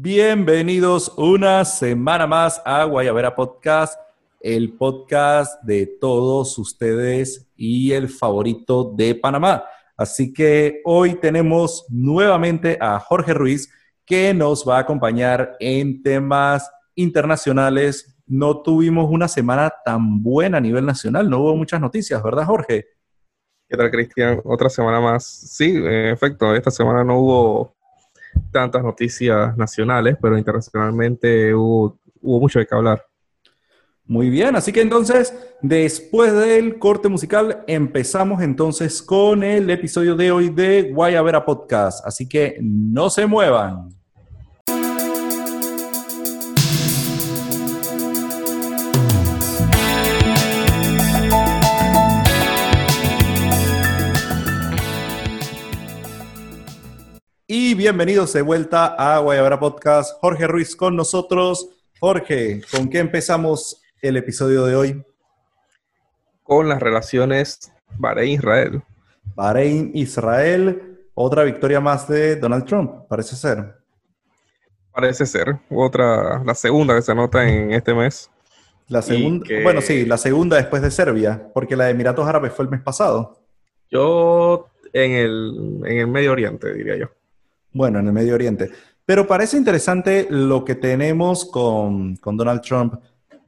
Bienvenidos una semana más a Guayabera Podcast, el podcast de todos ustedes y el favorito de Panamá. Así que hoy tenemos nuevamente a Jorge Ruiz que nos va a acompañar en temas internacionales. No tuvimos una semana tan buena a nivel nacional, no hubo muchas noticias, ¿verdad Jorge? ¿Qué tal, Cristian? Otra semana más. Sí, en efecto, esta semana no hubo tantas noticias nacionales, pero internacionalmente hubo, mucho de qué hablar. Muy bien, así que entonces, después del corte musical, empezamos entonces con el episodio de hoy de Guayabera Podcast. Así que no se muevan. Bienvenidos de vuelta a Guayabera Podcast. Jorge Ruiz con nosotros. Jorge, ¿con qué empezamos el episodio de hoy? Con las relaciones Bahrein-Israel. Bahrein-Israel, otra victoria más de Donald Trump, parece ser. Parece ser. Otra, la segunda que se anota en este mes. La segunda, bueno, sí, la segunda después de Serbia, porque la de Emiratos Árabes fue el mes pasado. Yo en el, en el Medio Oriente, diría yo. Bueno, en el Medio Oriente. Pero parece interesante lo que tenemos con, Donald Trump.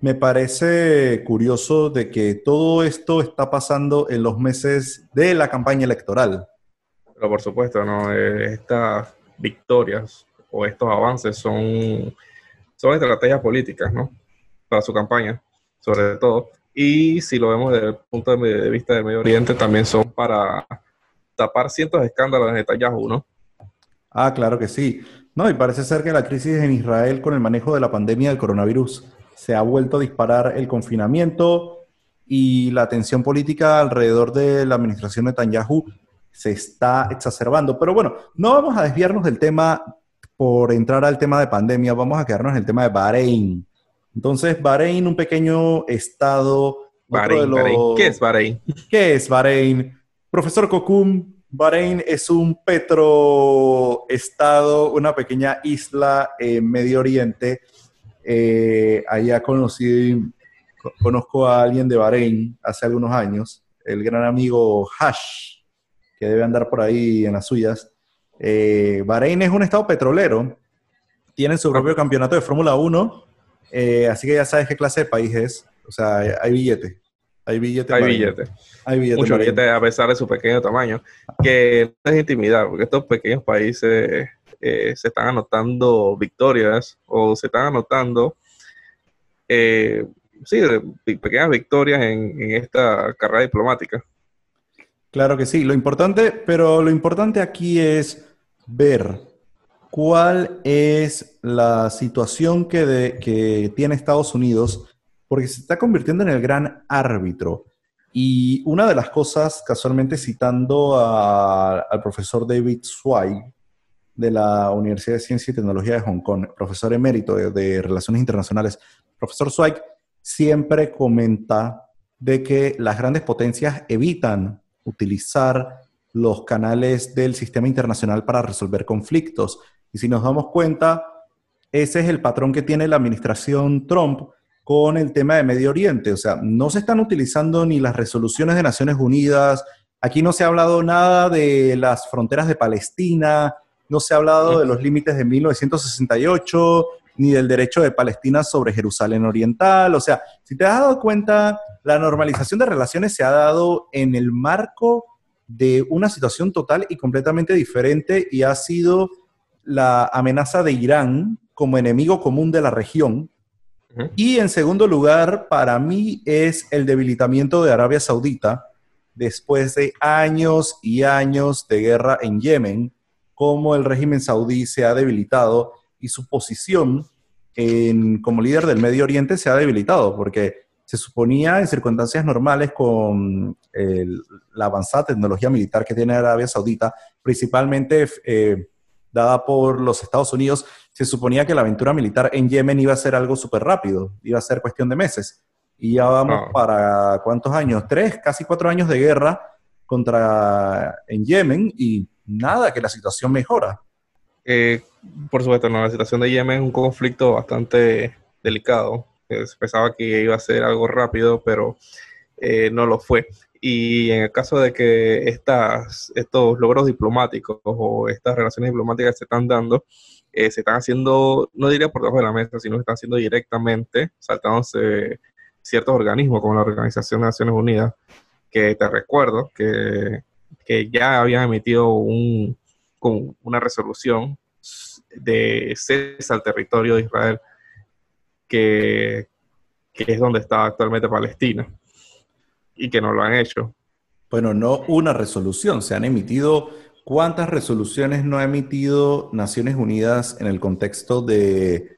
Me parece curioso de que todo esto está pasando en los meses de la campaña electoral. Pero por supuesto, ¿no? Eh, estas victorias o estos avances son, son estrategias políticas, ¿no? Para su campaña, sobre todo. Y si lo vemos desde el punto de vista del Medio Oriente, también son para tapar cientos de escándalos de Netanyahu, ¿no? Ah, claro que sí. No, y parece ser que la crisis en Israel con el manejo de la pandemia del coronavirus se ha vuelto a disparar el confinamiento y la tensión política alrededor de la administración de Netanyahu se está exacerbando. Pero bueno, no vamos a desviarnos del tema por entrar al tema de pandemia, vamos a quedarnos en el tema de Bahrein. Entonces, Bahrein, un pequeño estado. Bahrein, ¿Qué es Bahrein? ¿Qué es Bahrein? Profesor Kokum, Bahrein es un petroestado, una pequeña isla en Medio Oriente. Eh, allá conocí, conozco a alguien de Bahrein hace algunos años, el gran amigo Hash, que debe andar por ahí en las suyas. Eh, Bahrein es un estado petrolero, tienen su propio campeonato de Fórmula 1, eh, así que ya sabes qué clase de país es, o sea, hay billete. Hay billetes. Hay billetes. Hay billetes. Muchos billetes a pesar de su pequeño tamaño, que no es intimidad, porque estos pequeños países eh, se están anotando victorias o se están anotando, eh, sí, pequeñas victorias en, en esta carrera diplomática. Claro que sí, lo importante, pero lo importante aquí es ver cuál es la situación que, de, que tiene Estados Unidos porque se está convirtiendo en el gran árbitro. Y una de las cosas, casualmente citando al profesor David Zweig de la Universidad de Ciencia y Tecnología de Hong Kong, profesor emérito de, Relaciones Internacionales, profesor Zweig siempre comenta de que las grandes potencias evitan utilizar los canales del sistema internacional para resolver conflictos. Y si nos damos cuenta, ese es el patrón que tiene la administración Trump con el tema de Medio Oriente. O sea, no se están utilizando ni las resoluciones de Naciones Unidas, aquí no se ha hablado nada de las fronteras de Palestina, no se ha hablado de los límites de 1968, ni del derecho de Palestina sobre Jerusalén Oriental. O sea, si te has dado cuenta, la normalización de relaciones se ha dado en el marco de una situación total y completamente diferente y ha sido la amenaza de Irán como enemigo común de la región, y en segundo lugar, para mí es el debilitamiento de Arabia Saudita después de años y años de guerra en Yemen, cómo el régimen saudí se ha debilitado y su posición como líder del Medio Oriente se ha debilitado, porque se suponía en circunstancias normales con la avanzada tecnología militar que tiene Arabia Saudita, principalmente eh, dada por los Estados Unidos, se suponía que la aventura militar en Yemen iba a ser algo súper rápido, iba a ser cuestión de meses. Y ya vamos para cuántos años, tres, casi cuatro años de guerra contra en Yemen y nada, que la situación mejora. eh, por supuesto, no, la situación de Yemen es un conflicto bastante delicado. Se pensaba que iba a ser algo rápido, pero eh, no lo fue. Y en el caso de que estas, estos logros diplomáticos o estas relaciones diplomáticas se están dando, eh, se están haciendo, no diría por debajo de la mesa, sino que están haciendo directamente, saltándose ciertos organismos como la Organización de Naciones Unidas, que te recuerdo que, que ya habían emitido un, una resolución de cese al territorio de Israel, que, que es donde está actualmente Palestina, y que no lo han hecho. Bueno, no una resolución, se han emitido ¿Cuántas resoluciones no ha emitido Naciones Unidas en el contexto de,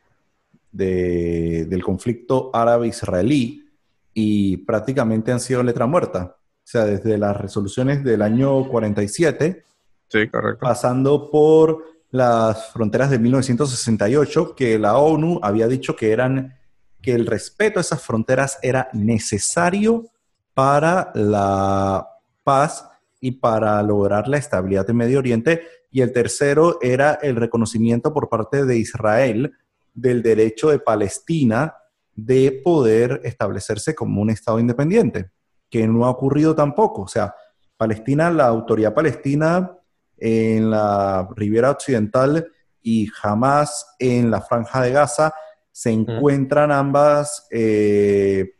del conflicto árabe-israelí? Y prácticamente han sido letra muerta. O sea, desde las resoluciones del año 47, sí, correcto. pasando por las fronteras de 1968, que la ONU había dicho que eran que el respeto a esas fronteras era necesario para la paz y para lograr la estabilidad en Medio Oriente. Y el tercero era el reconocimiento por parte de Israel del derecho de Palestina de poder establecerse como un Estado independiente, que no ha ocurrido tampoco. O sea, Palestina, la autoridad palestina en la Riviera Occidental y jamás en la Franja de Gaza se encuentran ambas eh,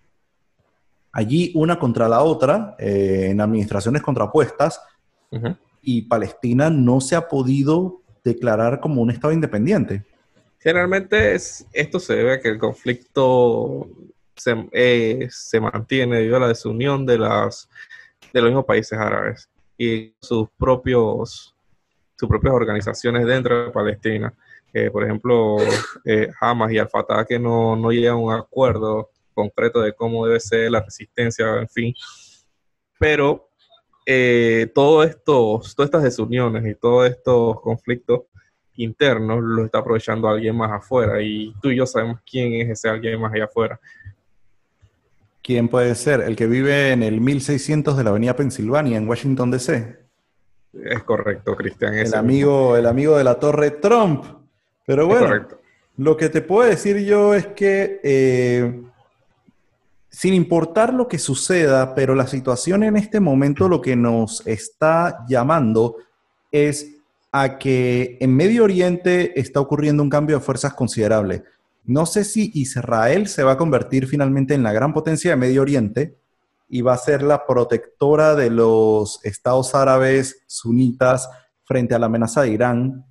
allí una contra la otra, eh, en administraciones contrapuestas, y Palestina no se ha podido declarar como un Estado independiente. Generalmente es, esto se debe a que el conflicto se, eh, se, mantiene debido a la desunión de, las, de los mismos países árabes y sus propios sus propias organizaciones dentro de Palestina. por ejemplo, eh, Hamas y Al-Fatah que no, no llegan a un acuerdo concreto de cómo debe ser la resistencia, en fin. Pero eh, todo estos, todas estas desuniones y todos estos conflictos internos los está aprovechando alguien más afuera y tú y yo sabemos quién es ese alguien más allá afuera. ¿Quién puede ser? ¿El que vive en el 1600 de la Avenida Pensilvania en Washington, D.C.? Es correcto, Cristian. El amigo, el amigo de la Torre Trump. Pero bueno, lo que te puedo decir yo es que eh, sin importar lo que suceda, pero la situación en este momento lo que nos está llamando es a que en Medio Oriente está ocurriendo un cambio de fuerzas considerable. No sé si Israel se va a convertir finalmente en la gran potencia de Medio Oriente y va a ser la protectora de los estados árabes sunitas frente a la amenaza de Irán.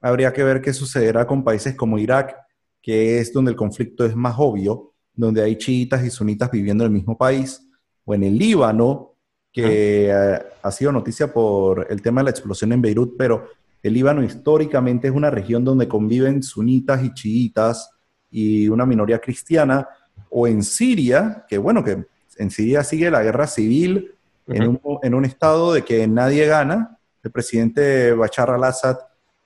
Habría que ver qué sucederá con países como Irak, que es donde el conflicto es más obvio donde hay chiitas y sunitas viviendo en el mismo país, o en el Líbano, que eh, ha sido noticia por el tema de la explosión en Beirut, pero el Líbano históricamente es una región donde conviven sunitas y chiitas y una minoría cristiana, o en Siria, que bueno, que en Siria sigue la guerra civil en, un, estado de que nadie gana, el presidente Bashar al-Assad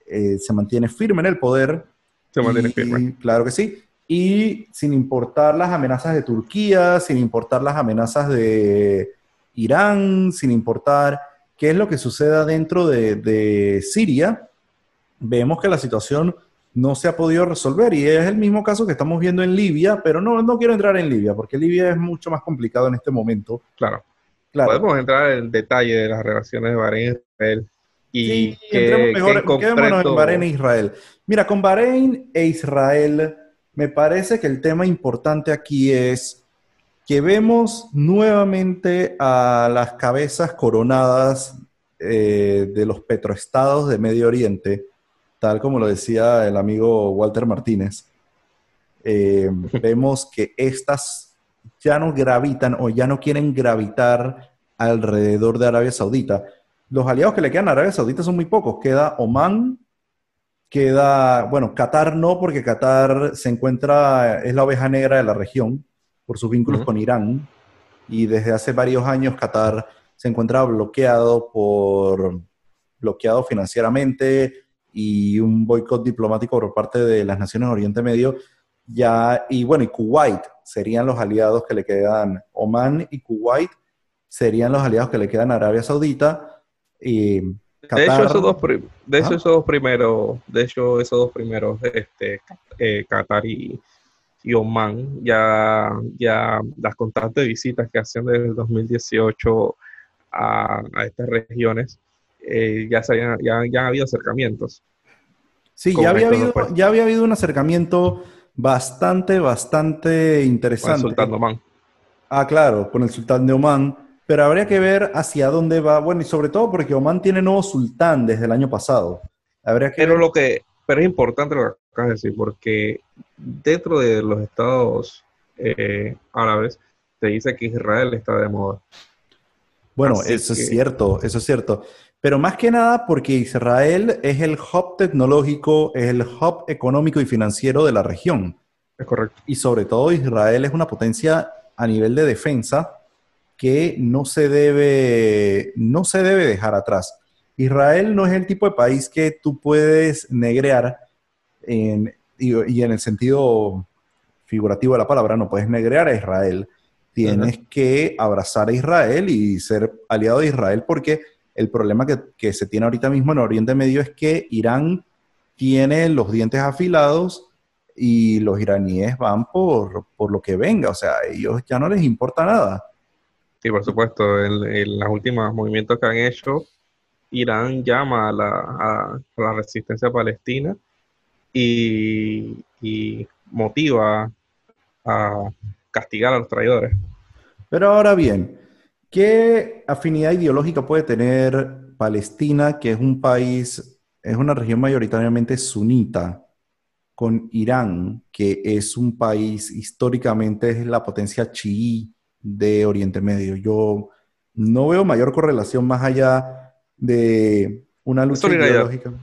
eh, se mantiene firme en el poder. Se mantiene firme. Claro que sí y sin importar las amenazas de Turquía, sin importar las amenazas de Irán, sin importar qué es lo que suceda dentro de, Siria, vemos que la situación no se ha podido resolver y es el mismo caso que estamos viendo en Libia, pero no, no quiero entrar en Libia porque Libia es mucho más complicado en este momento. Claro. claro. Podemos entrar en detalle de las relaciones de Bahrein e Israel. Y sí, entremos mejor, quedémonos en Bahrein e Israel. Mira, con Bahrein e Israel me parece que el tema importante aquí es que vemos nuevamente a las cabezas coronadas eh, de los petroestados de Medio Oriente, tal como lo decía el amigo Walter Martínez. Eh, vemos que estas ya no gravitan o ya no quieren gravitar alrededor de Arabia Saudita. Los aliados que le quedan a Arabia Saudita son muy pocos. Queda Oman, queda, bueno, Qatar no, porque Qatar se encuentra, es la oveja negra de la región por sus vínculos con Irán, y desde hace varios años Qatar se encuentra bloqueado por, bloqueado financieramente y un boicot diplomático por parte de las naciones Oriente Medio, ya, y bueno, y Kuwait serían los aliados que le quedan, Oman y Kuwait serían los aliados que le quedan a Arabia Saudita, y de hecho, esos dos, de hecho, esos dos primeros, de hecho, esos dos primeros, este, eh, Qatar y, Oman, ya, ya las constantes visitas que hacen desde el 2018 a, estas regiones, eh, ya, se ya, ya ha habido acercamientos. Sí, ya había, habido, ya había habido un acercamiento bastante, bastante interesante. Con el sultán de Oman. Ah, claro, con el sultán de Oman. Pero habría que ver hacia dónde va. Bueno, y sobre todo porque Oman tiene nuevo sultán desde el año pasado. Habría que pero lo que, pero es importante lo que acabas de decir, porque dentro de los estados eh, árabes te dice que Israel está de moda. Bueno, eso es cierto, eso es cierto. Pero más que nada porque Israel es el hub tecnológico, es el hub económico y financiero de la región. Es correcto. Y sobre todo Israel es una potencia a nivel de defensa que no se debe, no se debe dejar atrás. Israel no es el tipo de país que tú puedes negrear en, y, en el sentido figurativo de la palabra, no puedes negrear a Israel. Tienes que abrazar a Israel y ser aliado de Israel porque el problema que, se tiene ahorita mismo en Oriente Medio es que Irán tiene los dientes afilados y los iraníes van por, lo que venga, o sea, a ellos ya no les importa nada. Sí, por supuesto, en, los últimos movimientos que han hecho, Irán llama a la, resistencia palestina y, y, motiva a castigar a los traidores. Pero ahora bien, ¿Qué afinidad ideológica puede tener Palestina, que es un país, es una región mayoritariamente sunita, con Irán, que es un país históricamente es la potencia chií de Oriente Medio? Yo no veo mayor correlación más allá de una lucha ideológica.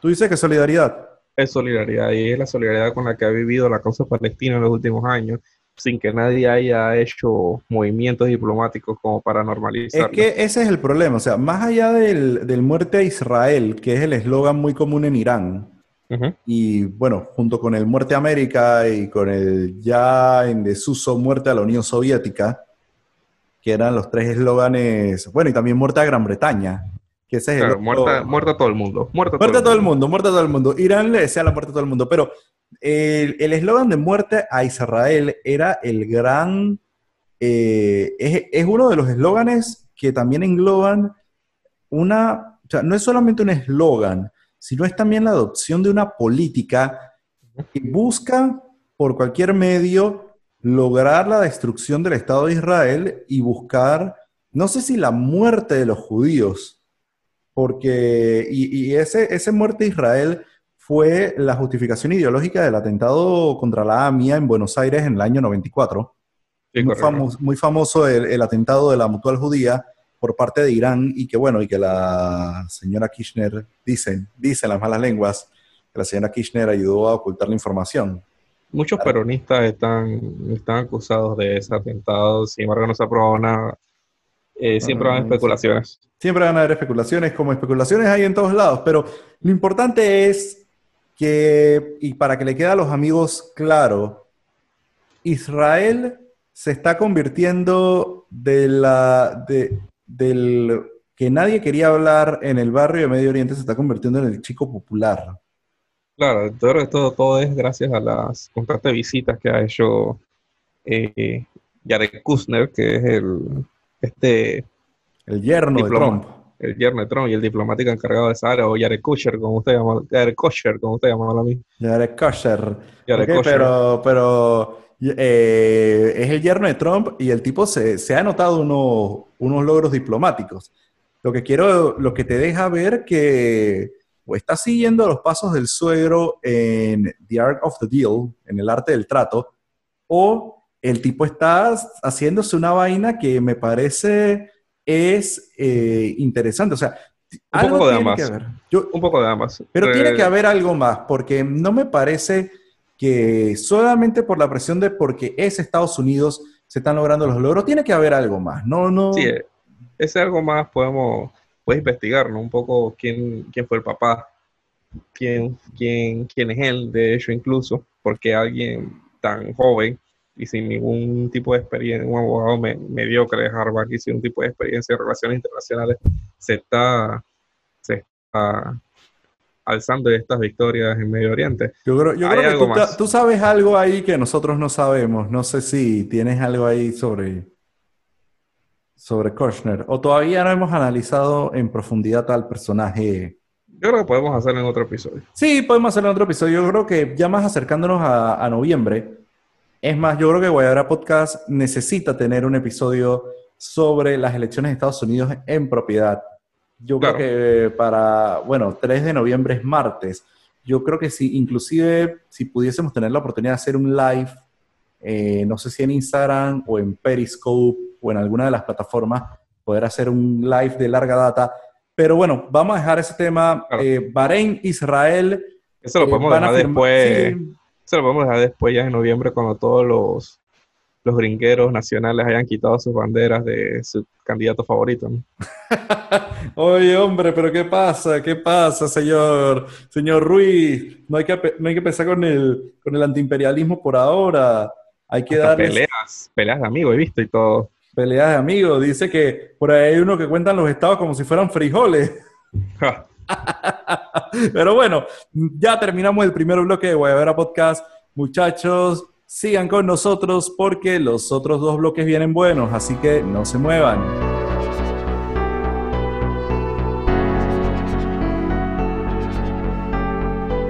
¿Tú dices que solidaridad? Es solidaridad y es la solidaridad con la que ha vivido la causa palestina en los últimos años sin que nadie haya hecho movimientos diplomáticos como para normalizar. Es que ese es el problema, o sea, más allá del, muerte a Israel, que es el eslogan muy común en Irán, y bueno, junto con el muerte a América y con el ya en desuso muerte a la Unión Soviética, que eran los tres eslóganes, bueno, y también muerte a Gran Bretaña, que ese es el muerte, a todo el mundo. Muerte a todo, el mundo, muerte a todo el mundo. Irán le desea la muerte a todo el mundo, pero el eslogan de muerte a Israel era el gran, eh, es, uno de los eslóganes que también engloban una, o sea, no es solamente un eslogan, sino es también la adopción de una política que busca por cualquier medio lograr la destrucción del Estado de Israel y buscar, no sé si la muerte de los judíos, porque, y, ese, ese muerte de Israel fue la justificación ideológica del atentado contra la AMIA en Buenos Aires en el año 94. muy, famoso, el, atentado de la mutual judía por parte de Irán y que bueno, y que la señora Kirchner, dicen, dicen las malas lenguas, que la señora Kirchner ayudó a ocultar la información. Muchos peronistas están, están acusados de ese atentado, sin embargo no se ha probado nada. Eh, siempre van a haber especulaciones. Siempre van a haber especulaciones, como especulaciones hay en todos lados, pero lo importante es que, y para que le quede a los amigos claro, Israel se está convirtiendo de la, de, del que nadie quería hablar en el barrio de Medio Oriente, se está convirtiendo en el chico popular. Claro, todo, todo, todo es gracias a las constantes visitas que ha hecho eh, Jared Kushner, que es el, este, el yerno de Trump el yerno de Trump y el diplomático encargado de esa área, o Jared Kushner, como usted llama, Jared Kushner, como usted llama a mí. Jared Kushner. Pero, pero eh, es el yerno de Trump y el tipo se, se ha notado unos, unos logros diplomáticos. Lo que quiero, lo que te deja ver que o está siguiendo los pasos del suegro en The Art of the Deal, en el arte del trato, o el tipo está haciéndose una vaina que me parece es eh, interesante. O sea, un poco de ambas. un poco de ambas. Pero tiene que haber algo más, porque no me parece que solamente por la presión de porque es Estados Unidos se están logrando los logros, tiene que haber algo más. No, no. Sí, ese algo más podemos puedes investigar, Un poco quién, quién fue el papá, quién, quién, quién es él, de hecho, incluso, porque alguien tan joven y sin ningún tipo de experiencia, un abogado mediocre de Harvard y sin un tipo de experiencia en relaciones internacionales, se está alzando estas victorias en Medio Oriente. Yo creo, que tú, tú, sabes algo ahí que nosotros no sabemos. No sé si tienes algo ahí sobre, sobre Kushner. O todavía no hemos analizado en profundidad al personaje. Yo creo que podemos hacerlo en otro episodio. Sí, podemos hacerlo en otro episodio. Yo creo que ya más acercándonos a, noviembre. Es más, yo creo que Guayabera Podcast necesita tener un episodio sobre las elecciones de Estados Unidos en propiedad. Yo creo que para, bueno, 3 de noviembre es martes. Yo creo que si, inclusive, si pudiésemos tener la oportunidad de hacer un live, eh, no sé si en Instagram o en Periscope o en alguna de las plataformas, poder hacer un live de larga data. Pero bueno, vamos a dejar ese tema. Eh, Bahrein, Israel. Eso lo eh, podemos dejar después. Eso lo podemos dejar después, ya en noviembre, cuando todos los los gringueros nacionales hayan quitado sus banderas de su candidato favorito. Oye, hombre, pero ¿qué pasa? ¿Qué pasa, señor? Señor Ruiz, no hay que, no hay que pensar con el, con el antiimperialismo por ahora. Hay que dar Peleas, peleas de amigos, he visto y todo. Peleas de amigos. Dice que por ahí hay uno que cuentan los estados como si fueran frijoles. Pero bueno, ya terminamos el primer bloque de Guayabera Podcast. Muchachos, Sigan con nosotros porque los otros dos bloques vienen buenos, así que no se muevan.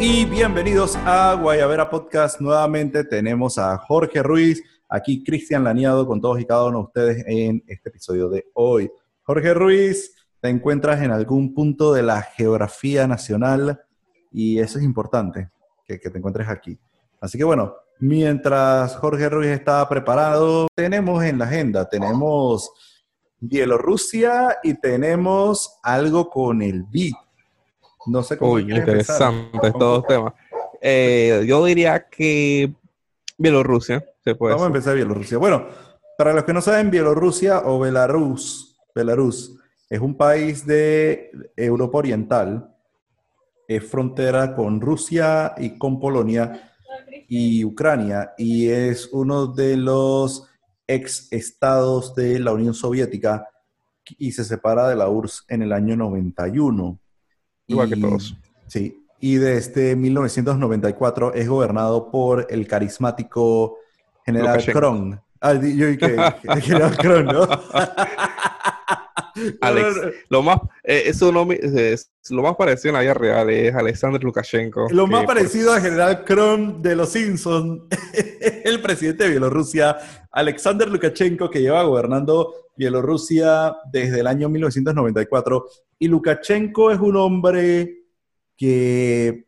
Y bienvenidos a Guayabera Podcast. Nuevamente tenemos a Jorge Ruiz, aquí Cristian Laniado con todos y cada uno de ustedes en este episodio de hoy. Jorge Ruiz, te encuentras en algún punto de la geografía nacional y eso es importante, que, que te encuentres aquí. Así que bueno, Mientras Jorge Ruiz está preparado, tenemos en la agenda, tenemos Bielorrusia y tenemos algo con el BID. No sé cómo. Uy, interesante todos temas. Eh, yo diría que Bielorrusia se puede. Vamos a empezar Bielorrusia. Bueno, para los que no saben, Bielorrusia o Belarus, Belarus es un país de Europa Oriental, es frontera con Rusia y con Polonia y Ucrania y es uno de los ex estados de la Unión Soviética y se separa de la URSS en el año 91. Igual que todos. Sí, y desde 1994 es gobernado por el carismático general Kron. Ah, yo que, general Kron, ¿no? Alex, lo más, eh, eso no, es, lo más parecido en la vida real es Alexander Lukashenko. Lo más parecido al general Kron de los Simpsons, el presidente de Bielorrusia, Alexander Lukashenko, que lleva gobernando Bielorrusia desde el año 1994. Y Lukashenko es un hombre que,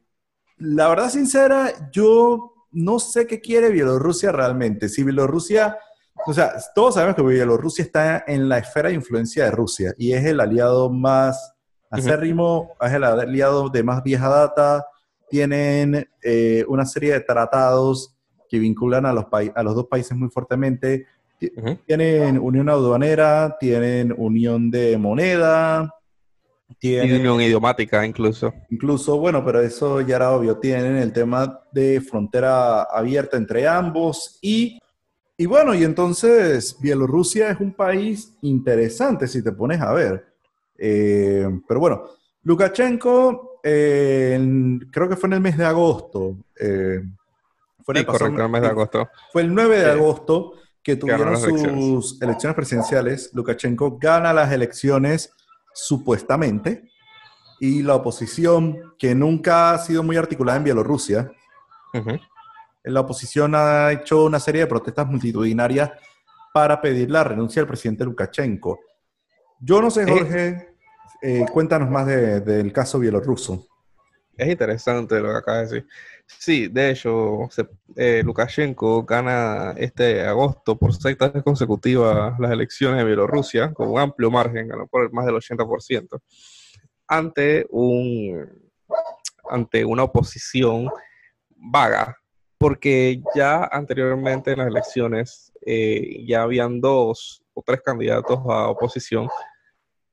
la verdad sincera, yo no sé qué quiere Bielorrusia realmente. Si Bielorrusia o sea, todos sabemos que Bielorrusia está en la esfera de influencia de Rusia y es el aliado más acérrimo, es el aliado de más vieja data. Tienen eh, una serie de tratados que vinculan a los, a los dos países muy fuertemente. Tienen unión aduanera, tienen unión de moneda, tienen unión idiomática incluso. Incluso, bueno, pero eso ya era obvio. Tienen el tema de frontera abierta entre ambos y y bueno, y entonces Bielorrusia es un país interesante si te pones a ver. Eh, pero bueno, Lukashenko, eh, creo que fue en el mes de agosto. Eh, fue el correcto, el mes de agosto. Fue el 9 de agosto que tuvieron sus elecciones. presidenciales. Lukashenko gana las elecciones supuestamente y la oposición, que nunca ha sido muy articulada en Bielorrusia, la oposición ha hecho una serie de protestas multitudinarias para pedir la renuncia del presidente Lukashenko. Yo no sé, Jorge, eh, cuéntanos más del caso bielorruso. Es interesante lo que acaba de decir. Sí, de hecho, eh, Lukashenko gana este agosto por sexta vez consecutiva las elecciones de Bielorrusia con un amplio margen, ganó por más del 80%, ante, un, ante una oposición vaga, porque ya anteriormente en las elecciones eh, ya habían dos o tres candidatos a oposición,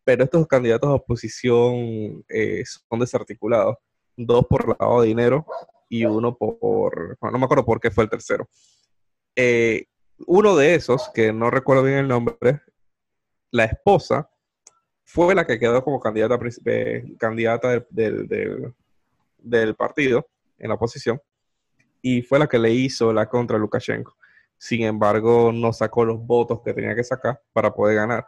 pero estos candidatos a oposición eh, son desarticulados, dos por lavado de dinero y uno por, no me acuerdo por qué fue el tercero. Eh, uno de esos, que no recuerdo bien el nombre, la esposa fue la que quedó como candidata, candidata del, del, partido en la oposición y fue la que le hizo la contra Lukashenko. Sin embargo, no sacó los votos que tenía que sacar para poder ganar.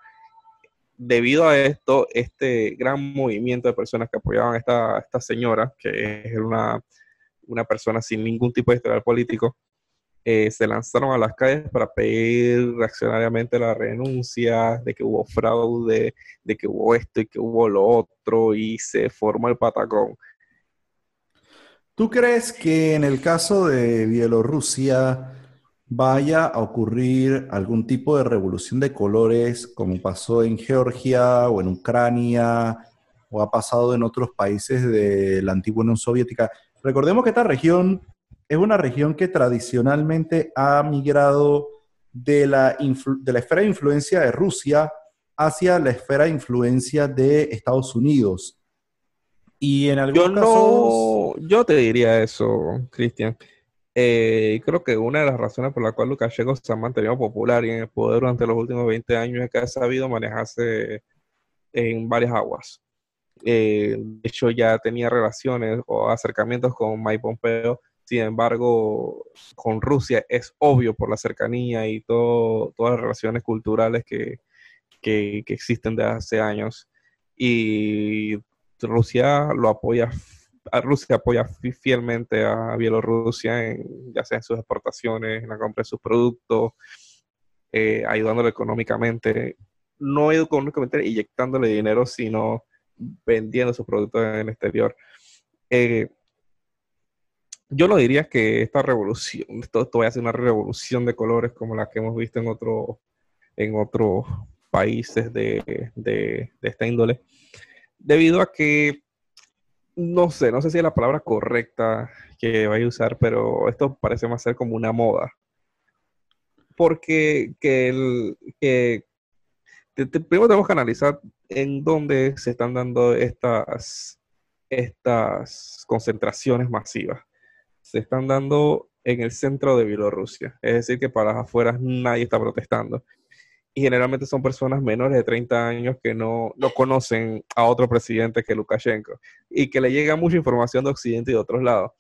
Debido a esto, este gran movimiento de personas que apoyaban a esta, esta señora, que es una, una persona sin ningún tipo de historial político, eh, se lanzaron a las calles para pedir reaccionariamente la renuncia, de que hubo fraude, de que hubo esto y que hubo lo otro, y se formó el patacón. ¿Tú crees que en el caso de Bielorrusia vaya a ocurrir algún tipo de revolución de colores como pasó en Georgia o en Ucrania o ha pasado en otros países de la antigua Unión Soviética? Recordemos que esta región es una región que tradicionalmente ha migrado de la, de la esfera de influencia de Rusia hacia la esfera de influencia de Estados Unidos. Y en algunos yo casos... yo te diría eso, Cristian. Eh, creo que una de las razones por la cual Lukashenko se ha mantenido popular y en el poder durante los últimos 20 años es que ha sabido manejarse en varias aguas. Eh, de hecho, ya tenía relaciones o acercamientos con Mike Pompeo sin embargo, con Rusia es obvio por la cercanía y todo, todas las relaciones culturales que, existen desde hace años. Y Rusia lo apoya, Rusia apoya fielmente a Bielorrusia, en, ya sea en sus exportaciones, en la compra de sus productos, eh, ayudándole económicamente, no económicamente inyectándole dinero, sino vendiendo sus productos en el exterior. Eh, yo lo diría que esta revolución, esto, va a ser una revolución de colores como la que hemos visto en, otro, en otros países de, de, esta índole, debido a que, no sé, no sé si es la palabra correcta que vaya a usar, pero esto parece más ser como una moda. Porque que el, que, primero tenemos que analizar en dónde se están dando estas, estas concentraciones masivas se están dando en el centro de Bielorrusia. Es decir, que para las afueras nadie está protestando. Y generalmente son personas menores de 30 años que no, no conocen a otro presidente que Lukashenko y que le llega mucha información de Occidente y de otros lados.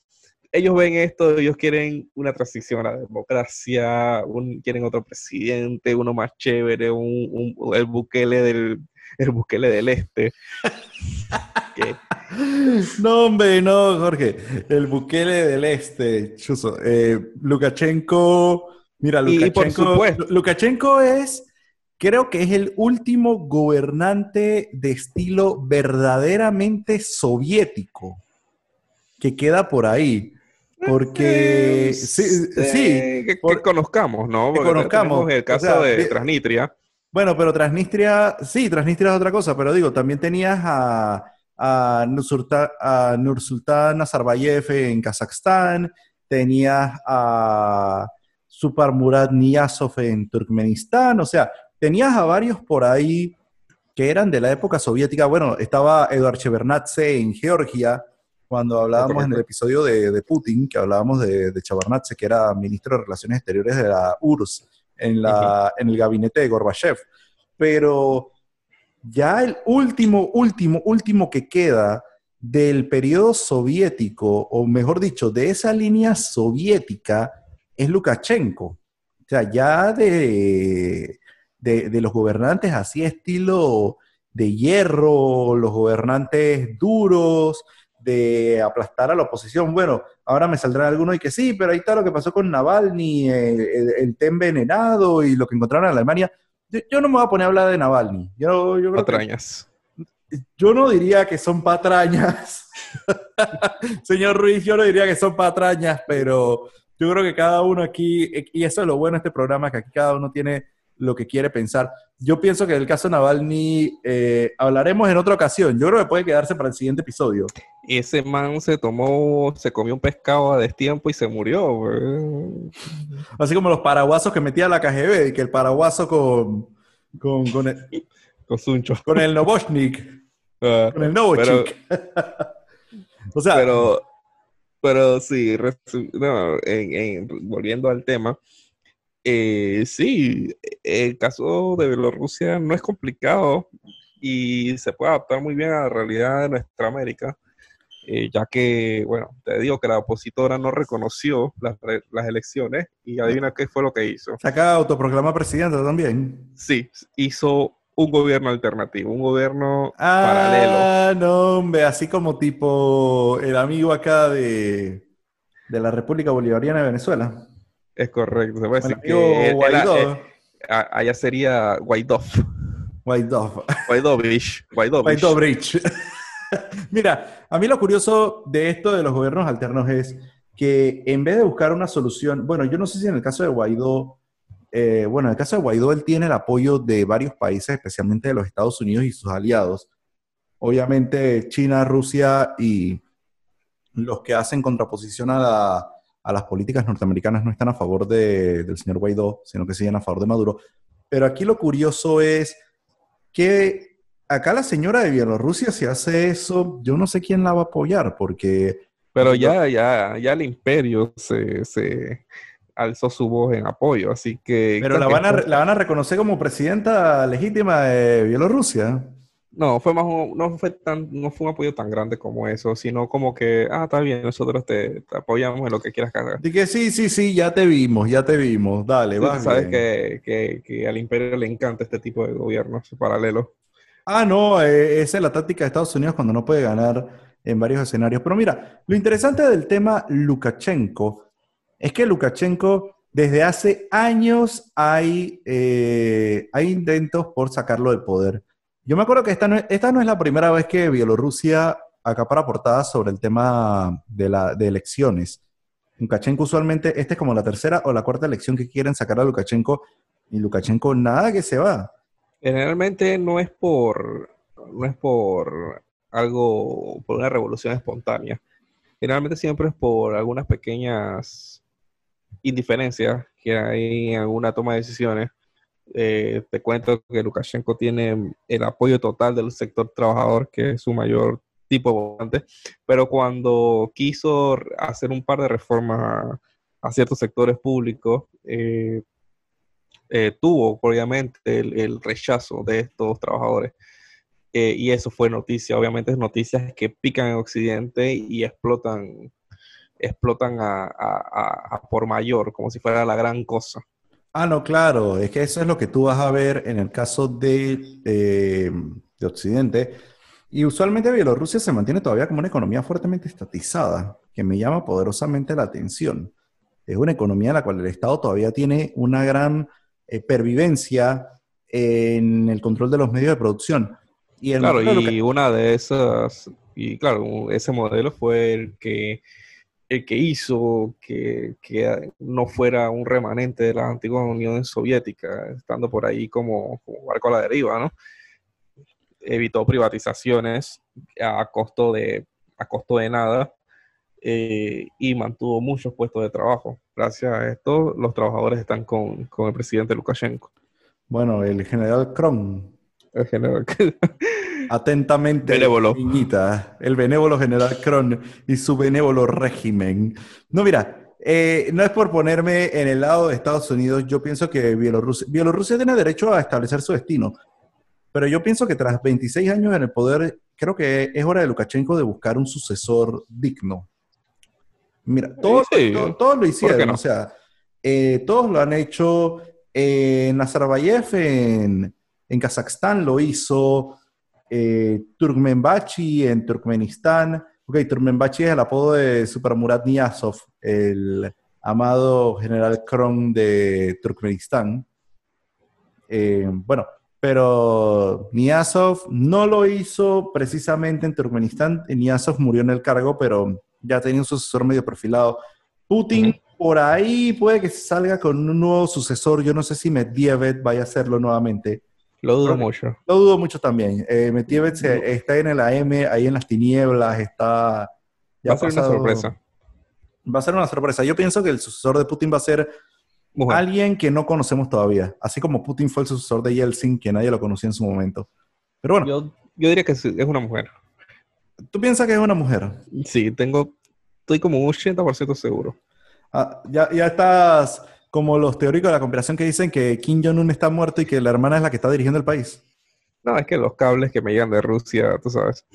Ellos ven esto, ellos quieren una transición a la democracia, quieren otro presidente, uno más chévere, un, el Bukele del, el Bukele del Este. No, hombre, no, Jorge. El Bukele del Este, chuso. Eh, Lukashenko. Mira, Lukashenko, Lukashenko es, creo que es el último gobernante de estilo verdaderamente soviético que queda por ahí. Porque eh, sí, sí que, conozcamos, ¿no? que conozcamos. El caso de Transnistria. Bueno, pero Transnistria, sí, Transnistria es otra cosa, pero digo, también tenías a, a, Nursultan, Nazarbayev en Kazajstán, tenías a Super Murad Niyazov en Turkmenistán, o sea, tenías a varios por ahí que eran de la época soviética. Bueno, estaba Eduard Shevardnadze en Georgia, cuando hablábamos en el episodio de, Putin, que hablábamos de, de que era ministro de Relaciones Exteriores de la URSS en, la, en el gabinete de Gorbachev. Pero ya el último, último, último que queda del periodo soviético, o mejor dicho, de esa línea soviética, es Lukashenko. O sea, ya de, de, los gobernantes así estilo de hierro, los gobernantes duros, de aplastar a la oposición. Bueno, ahora me saldrán algunos y que sí, pero ahí está lo que pasó con Navalny, el, el, el té envenenado y lo que encontraron en Alemania. Yo, no me voy a poner a hablar de Navalny. Yo, patrañas. yo no diría que son patrañas. Señor Ruiz, yo no diría que son patrañas, pero yo creo que cada uno aquí, y eso es lo bueno de este programa, que aquí cada uno tiene lo que quiere pensar. Yo pienso que el caso Navalny eh, hablaremos en otra ocasión. Yo creo que puede quedarse para el siguiente episodio. Ese man se tomó, se comió un pescado a destiempo y se murió. Así como los paraguasos que metía la KGB, y que el paraguaso con con, con el, con Con el Novochnik. Ah, con el Novochnik. o sea, pero, pero sí, volviendo al tema, eh, sí, el caso de Bielorrusia no es complicado y se puede adaptar muy bien a la realidad de nuestra América, eh, ya que, bueno, te digo que la opositora no reconoció las, las elecciones y adivina qué fue lo que hizo. De autoproclamar presidente también. Sí, hizo un gobierno alternativo, un gobierno ah, paralelo. Ah, no, hombre, así como tipo el amigo acá de, de la República Bolivariana de Venezuela. Es correcto, se puede decir que Guaidó. Eh, allá sería Guaidó. Guaidó. Guaidóvich. Guaidóvich. Mira, a mí lo curioso de esto de los gobiernos alternos es que en vez de buscar una solución, bueno, yo no sé si en el caso de Guaidó, eh, bueno, en el caso de Guaidó él tiene el apoyo de varios países, especialmente de los Estados Unidos y sus aliados. Obviamente China, Rusia y los que hacen contraposición a, las políticas norteamericanas no están a favor del señor Guaidó, sino que siguen a favor de Maduro. Pero aquí lo curioso es que acá la señora de Bielorrusia, si hace eso, yo no sé quién la va a apoyar, porque... Pero ya, ya, ya el imperio se, alzó su voz en apoyo, así que... Pero la van, a, la van a reconocer como presidenta legítima de Bielorrusia. No, fue más no fue tan, no fue un apoyo tan grande como eso, sino como que, ah, está bien, nosotros te, apoyamos en lo que quieras hacer. Y que sí, sí, sí, ya te vimos, ya te vimos, dale, va. Sabes que, que, al imperio le encanta este tipo de gobiernos paralelos. Ah, no, eh, esa es la táctica de Estados Unidos cuando no puede ganar en varios escenarios. Pero mira, lo interesante del tema Lukashenko es que Lukashenko desde hace años hay, eh, hay intentos por sacarlo del poder. Yo me acuerdo que esta no, es, esta no es la primera vez que Bielorrusia acapara portadas sobre el tema de, la, de elecciones. Lukashenko usualmente, esta es como la tercera o la cuarta elección que quieren sacar a Lukashenko y Lukashenko nada que se va. Generalmente no es por, no es por algo, por una revolución espontánea. Generalmente siempre es por algunas pequeñas indiferencias que hay en alguna toma de decisiones eh, te cuento que Lukashenko tiene el apoyo total del sector trabajador, que es su mayor tipo de votante, pero cuando quiso hacer un par de reformas a, ciertos sectores públicos, eh, eh, tuvo obviamente el, rechazo de estos trabajadores. y eso fue noticia, obviamente es noticias que pican en Occidente y explotan, explotan a por mayor, como si fuera la gran cosa. Ah, no, claro, es que eso es lo que tú vas a ver en el caso de, de Occidente. Y usualmente Bielorrusia se mantiene todavía como una economía fuertemente estatizada, que me llama poderosamente la atención. Es una economía en la cual el Estado todavía tiene una gran eh, pervivencia en el control de los medios de producción. Y claro, y una de esas, y claro, ese modelo fue el que el que hizo que, no fuera un remanente de la antigua Unión Soviética, estando por ahí como, barco a la deriva, ¿no? Evitó privatizaciones a costo de, a costo de nada eh, y mantuvo muchos puestos de trabajo. Gracias a esto, los trabajadores están con, con el presidente Lukashenko. Bueno, el general Kron. El general Atentamente, benévolo. el benévolo general Kron y su benévolo régimen. No, mira, eh, no es por ponerme en el lado de Estados Unidos, yo pienso que Bielorrusia, Bielorrusia tiene derecho a establecer su destino, pero yo pienso que tras 26 años en el poder, creo que es hora de Lukashenko de buscar un sucesor digno. Mira, todos, lo hicieron, o sea, eh, todos lo han hecho. Eh, Nazarbayev en, en Kazajstán lo hizo, eh, Turkmenbachi en Turkmenistán. Ok, Turkmenbachi es el apodo de Supermurat Niyazov, el amado general Kron de Turkmenistán. Eh, bueno, pero Niyazov no lo hizo precisamente en Turkmenistán. Niyazov murió en el cargo, pero ya tenía un sucesor medio perfilado. Putin por ahí puede que salga con un nuevo sucesor. Yo no sé si Medvedev vaya a hacerlo nuevamente. Lo dudo mucho. Lo dudo mucho también. Eh, está en el AM, ahí en las tinieblas, está... va a ser una sorpresa. Va a ser una sorpresa. Yo pienso que el sucesor de Putin va a ser alguien que no conocemos todavía. Así como Putin fue el sucesor de Yeltsin, que nadie lo conocía en su momento. Pero bueno. Yo, diría que es una mujer. ¿Tú piensas que es una mujer? Sí, tengo... Estoy como un 80% seguro. Ah, ya, ya estás como los teóricos de la conspiración que dicen que Kim Jong-un está muerto y que la hermana es la que está dirigiendo el país. No, es que los cables que me llegan de Rusia, tú sabes.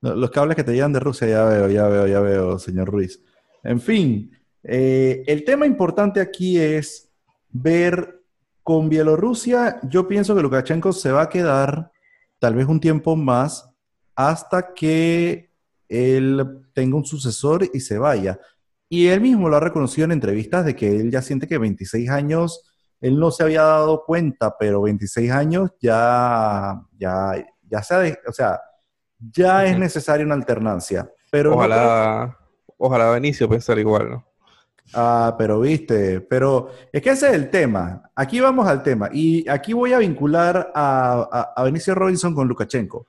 Los cables que te llegan de Rusia, ya veo, ya veo, ya veo, señor Ruiz. En fin, eh, el tema importante aquí es ver con Bielorrusia. Yo pienso que Lukashenko se va a quedar tal vez un tiempo más hasta que él tenga un sucesor y se vaya. Y él mismo lo ha reconocido en entrevistas de que él ya siente que 26 años él no se había dado cuenta, pero 26 años ya, ya, ya se o sea, ya es necesaria una alternancia. Pero ojalá, ojalá Benicio pensara igual, ¿no? Ah, pero viste, pero es que ese es el tema. Aquí vamos al tema. Y aquí voy a vincular a, a, Benicio Robinson con Lukashenko.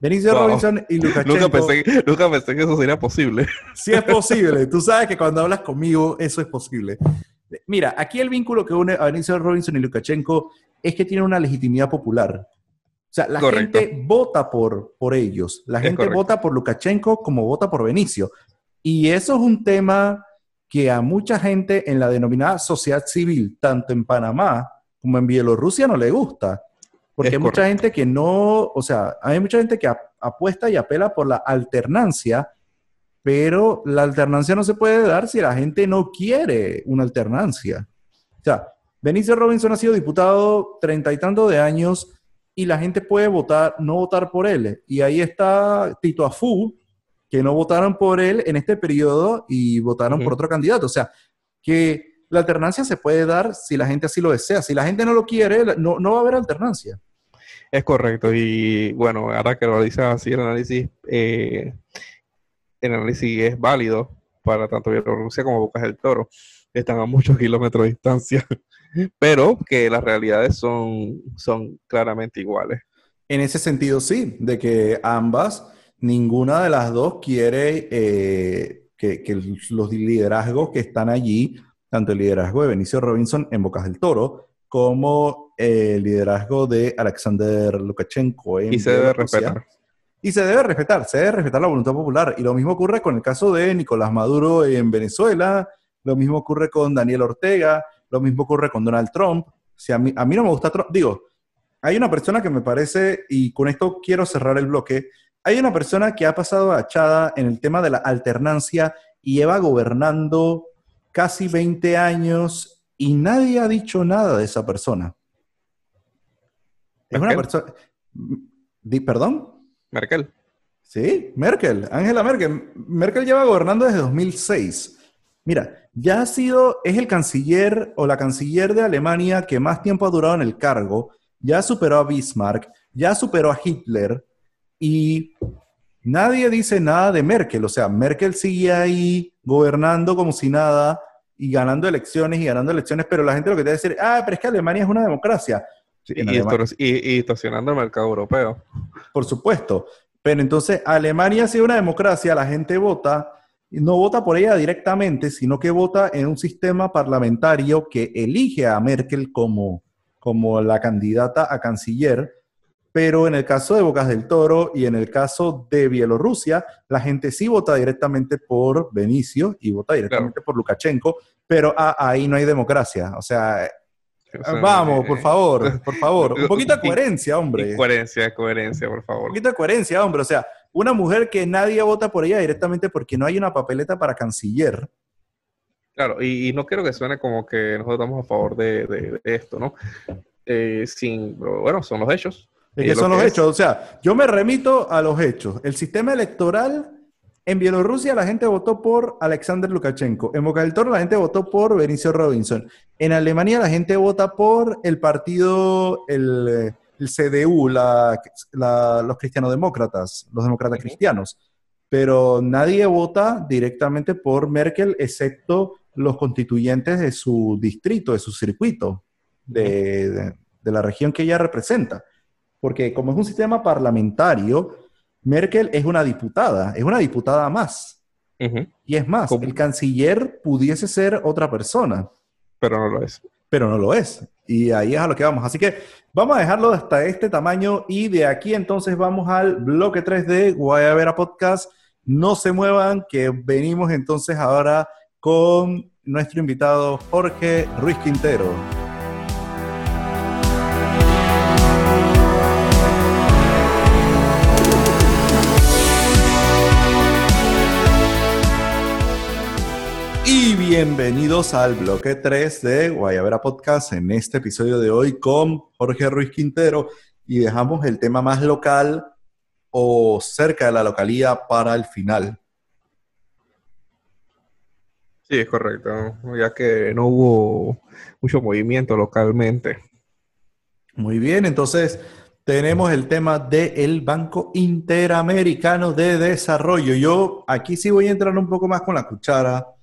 Benicio Robinson y Lukashenko. Nunca pensé, nunca pensé que eso sería posible. Sí es posible. Tú sabes que cuando hablas conmigo, eso es posible. Mira, aquí el vínculo que une a Benicio Robinson y Lukashenko es que tienen una legitimidad popular. O sea, la gente vota por, por ellos. La gente vota por Lukashenko como vota por Benicio. Y eso es un tema que a mucha gente en la denominada sociedad civil, tanto en Panamá como en Bielorrusia, no le gusta. Porque hay mucha gente que no, o sea, hay mucha gente que apuesta y apela por la alternancia pero la alternancia no se puede dar si la gente no quiere una alternancia. O sea, Benicio Robinson ha sido diputado treinta y tantos de años y la gente puede votar, no votar por él. Y ahí está Tito Afú, que no votaron por él en este periodo y votaron por otro candidato. O sea, que la alternancia se puede dar si la gente así lo desea. Si la gente no lo quiere, no, no va a haber alternancia. Es correcto. Y bueno, ahora que lo dices así el análisis, eh, el análisis es válido para tanto Bielorrusia como Bocas del Toro. Están a muchos kilómetros de distancia, pero que las realidades son, son claramente iguales. En ese sentido, sí, de que ambas, ninguna de las dos quiere eh, que, los liderazgos que están allí, tanto el liderazgo de Benicio Robinson en Bocas del Toro, como el liderazgo de Alexander Lukashenko en y se debe respetar. Y se debe respetar, se debe respetar la voluntad popular. Y lo mismo ocurre con el caso de Nicolás Maduro en Venezuela, lo mismo ocurre con Daniel Ortega, lo mismo ocurre con Donald Trump. Si a, mí, a mí no me gusta Trump, digo, hay una persona que me parece, y con esto quiero cerrar el bloque, hay una persona que ha pasado achada en el tema de la alternancia y lleva gobernando casi 20 años y nadie ha dicho nada de esa persona. Es una persona... ¿Perdón? Merkel. Sí, Merkel, Angela Merkel. Merkel lleva gobernando desde 2006. Mira, ya ha sido, es el canciller o la canciller de Alemania que más tiempo ha durado en el cargo, ya superó a Bismarck, ya superó a Hitler y nadie dice nada de Merkel. O sea, Merkel sigue ahí gobernando como si nada y ganando elecciones y ganando elecciones, pero la gente lo que te va a decir, ah, pero es que Alemania es una democracia y, estacionando el mercado europeo. Por supuesto. Pero entonces Alemania, si es una democracia, la gente vota, no vota por ella directamente, sino que vota en un sistema parlamentario que elige a Merkel como, como la candidata a canciller. Pero en el caso de Bocas del Toro y en el caso de Bielorrusia, la gente sí vota directamente por Benicio y vota directamente por Lukashenko, pero ah, ahí no hay democracia. O sea, Vamos, por favor, por favor. Un poquito de coherencia, hombre. Coherencia, coherencia, por favor. Un poquito de coherencia, hombre. O sea, una mujer que nadie vota por ella directamente porque no hay una papeleta para canciller. Claro, y, no quiero que suene como que nosotros estamos a favor de, esto, ¿no? Eh, sin, bueno, son los hechos. Es que son los hechos. O sea, yo me remito a los hechos. El sistema electoral en Bielorrusia la gente votó por Alexander Lukashenko. En Boca del Toro la gente votó por Benicio Robinson. En Alemania la gente vota por el partido, el, CDU, los cristianodemócratas, los demócratas cristianos. Pero nadie vota directamente por Merkel, excepto los constituyentes de su distrito, de su circuito, de la región que ella representa. Porque como es un sistema parlamentario, Merkel es una diputada, es una diputada más. Y es más, el canciller pudiese ser otra persona. Pero no lo es. Pero no lo es. Y ahí es a lo que vamos. Así que vamos a dejarlo hasta este tamaño y de aquí entonces vamos al bloque 3 de Guayabera Podcast. No se muevan, que venimos entonces ahora con nuestro invitado Jorge Ruiz Quintero. Y bienvenidos al bloque 3 de Guayabera Podcast en este episodio de hoy con Jorge Ruiz Quintero y dejamos el tema más local o cerca de la localía para el final. Sí, es correcto, ya que no hubo mucho movimiento localmente. Muy bien, entonces tenemos el tema del Banco Interamericano de Desarrollo. Yo aquí sí voy a entrar un poco más con la cuchara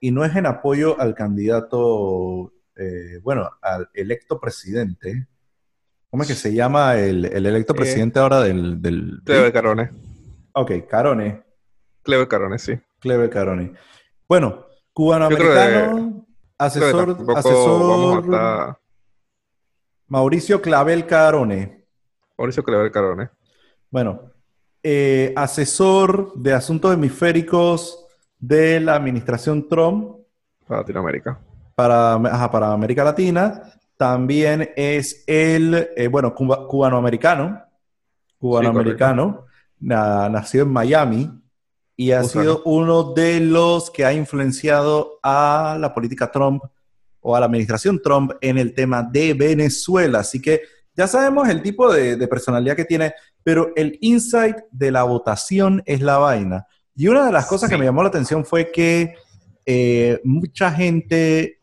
y no es en apoyo al candidato, eh, bueno, al electo presidente. ¿Cómo es que se llama el, electo eh, presidente ahora del... del Clever Carone. Ok, Carone. Clever Carone, sí. Clever Carone. Bueno, cubano-americano, asesor... asesor Mauricio Clavel Carone. Mauricio Clavel Carone. Bueno, eh, asesor de asuntos hemisféricos de la administración Trump. Para Latinoamérica. Para, para América Latina. También es el, eh, bueno, cubanoamericano. Cubanoamericano. nacido en Miami. Y ha sido uno de los que ha influenciado a la política Trump o a la administración Trump en el tema de Venezuela. Así que ya sabemos el tipo de, de personalidad que tiene, pero el insight de la votación es la vaina. Y una de las cosas que me llamó la atención fue que eh, mucha gente,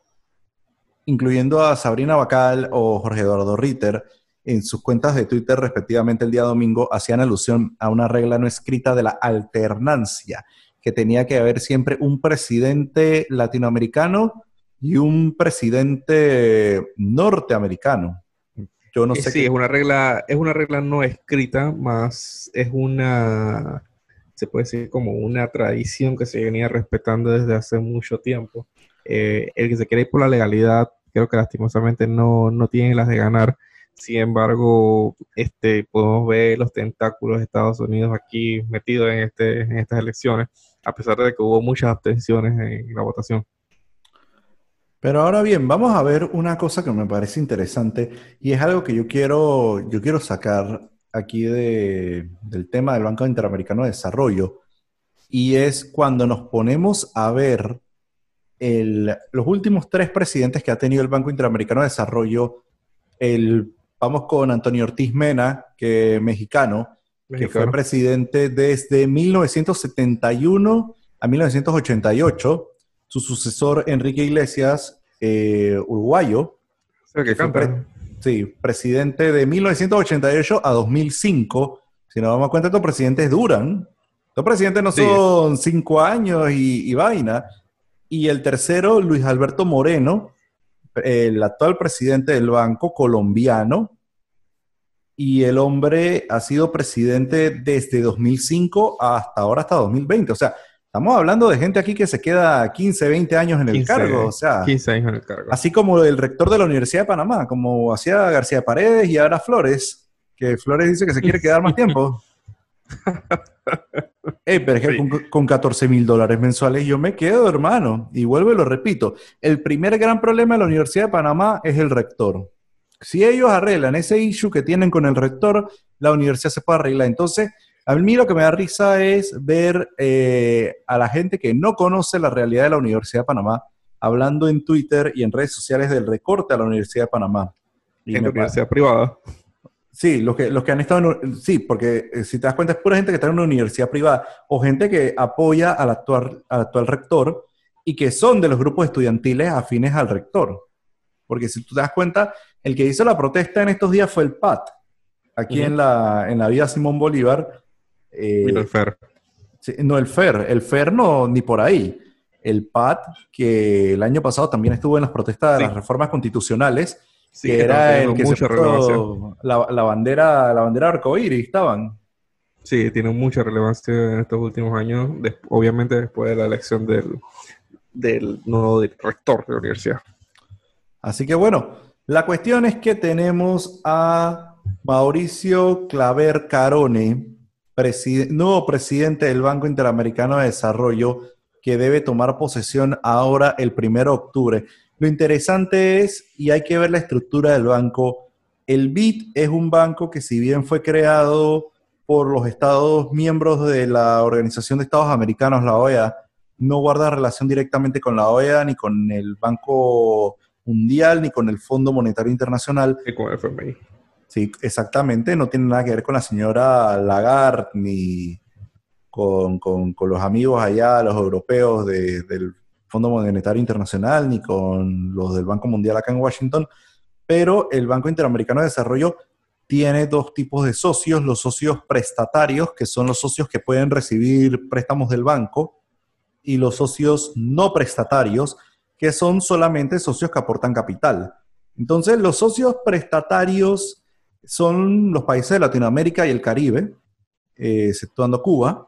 incluyendo a Sabrina Bacal o Jorge Eduardo Ritter, en sus cuentas de Twitter respectivamente el día domingo, hacían alusión a una regla no escrita de la alternancia, que tenía que haber siempre un presidente latinoamericano y un presidente norteamericano. Yo no eh, sé. Sí, es una regla, es una regla no escrita, más es una se puede decir como una tradición que se venía respetando desde hace mucho tiempo. Eh, el que se quiere ir por la legalidad, creo que lastimosamente no, no tiene las de ganar. Sin embargo, este, podemos ver los tentáculos de Estados Unidos aquí metidos en, este, en estas elecciones, a pesar de que hubo muchas abstenciones en la votación. Pero ahora bien, vamos a ver una cosa que me parece interesante y es algo que yo quiero, yo quiero sacar aquí del tema del Banco Interamericano de Desarrollo, y es cuando nos ponemos a ver los últimos tres presidentes que ha tenido el Banco Interamericano de Desarrollo, el, vamos con Antonio Ortiz Mena, que mexicano, que fue presidente desde 1971 a 1988, su sucesor Enrique Iglesias, eh, uruguayo, que, Sí, presidente de 1988 a 2005. Si nos damos cuenta, estos presidentes duran. Estos presidentes no son cinco años y, vaina. Y el tercero, Luis Alberto Moreno, el actual presidente del Banco colombiano. Y el hombre ha sido presidente desde 2005 hasta ahora, hasta 2020. O sea, Estamos hablando de gente aquí que se queda 15, 20 años en el cargo, o sea. 15 años en el cargo. Así como el rector de la Universidad de Panamá, como hacía García Paredes y ahora Flores, que Flores dice que se quiere quedar más tiempo. Ey, pero es que con, con 14 mil dólares mensuales yo me quedo, hermano. Y vuelvo y lo repito. El primer gran problema de la Universidad de Panamá es el rector. Si ellos arreglan ese issue que tienen con el rector, la universidad se puede arreglar. Entonces, a mí lo que me da risa es ver eh, a la gente que no conoce la realidad de la Universidad de Panamá hablando en Twitter y en redes sociales del recorte a la Universidad de Panamá. en la universidad privada. Sí, los que, los que han estado en, Sí, porque eh, si te das cuenta es pura gente que está en una universidad privada o gente que apoya al actual, al actual rector y que son de los grupos estudiantiles afines al rector. Porque si tú te das cuenta, el que hizo la protesta en estos días fue el PAT, aquí en, la, en la vía Simón Bolívar, eh, el FER. no, el FER. El FER no, ni por ahí. El PAT, que el año pasado también estuvo en las protestas de las reformas constitucionales, que, era el que se puso la, la, bandera, la bandera arcoíris, estaban. Sí, tiene mucha relevancia en estos últimos años, obviamente después de la elección del, del nuevo rector de la universidad. Así que bueno, la cuestión es que tenemos a Mauricio Claver Carone, nuevo presidente del Banco Interamericano de Desarrollo, que debe tomar posesión ahora el 1 de octubre. Lo interesante es, y hay que ver la estructura del banco, el BID es un banco que si bien fue creado por los Estados miembros de la Organización de Estados Americanos, la OEA, no guarda relación directamente con la OEA, ni con el Banco Mundial, ni con el Fondo Monetario Internacional. Con el FMI. Sí, exactamente, no tiene nada que ver con la señora Lagarde, ni con, los amigos allá, los europeos del Fondo Monetario Internacional, ni con los del Banco Mundial acá en Washington, pero el Banco Interamericano de Desarrollo tiene dos tipos de socios, los socios prestatarios, que son los socios que pueden recibir préstamos del banco, y los socios no prestatarios, que son solamente socios que aportan capital. Entonces, los socios prestatarios son los países de Latinoamérica y el Caribe, eh, exceptuando Cuba,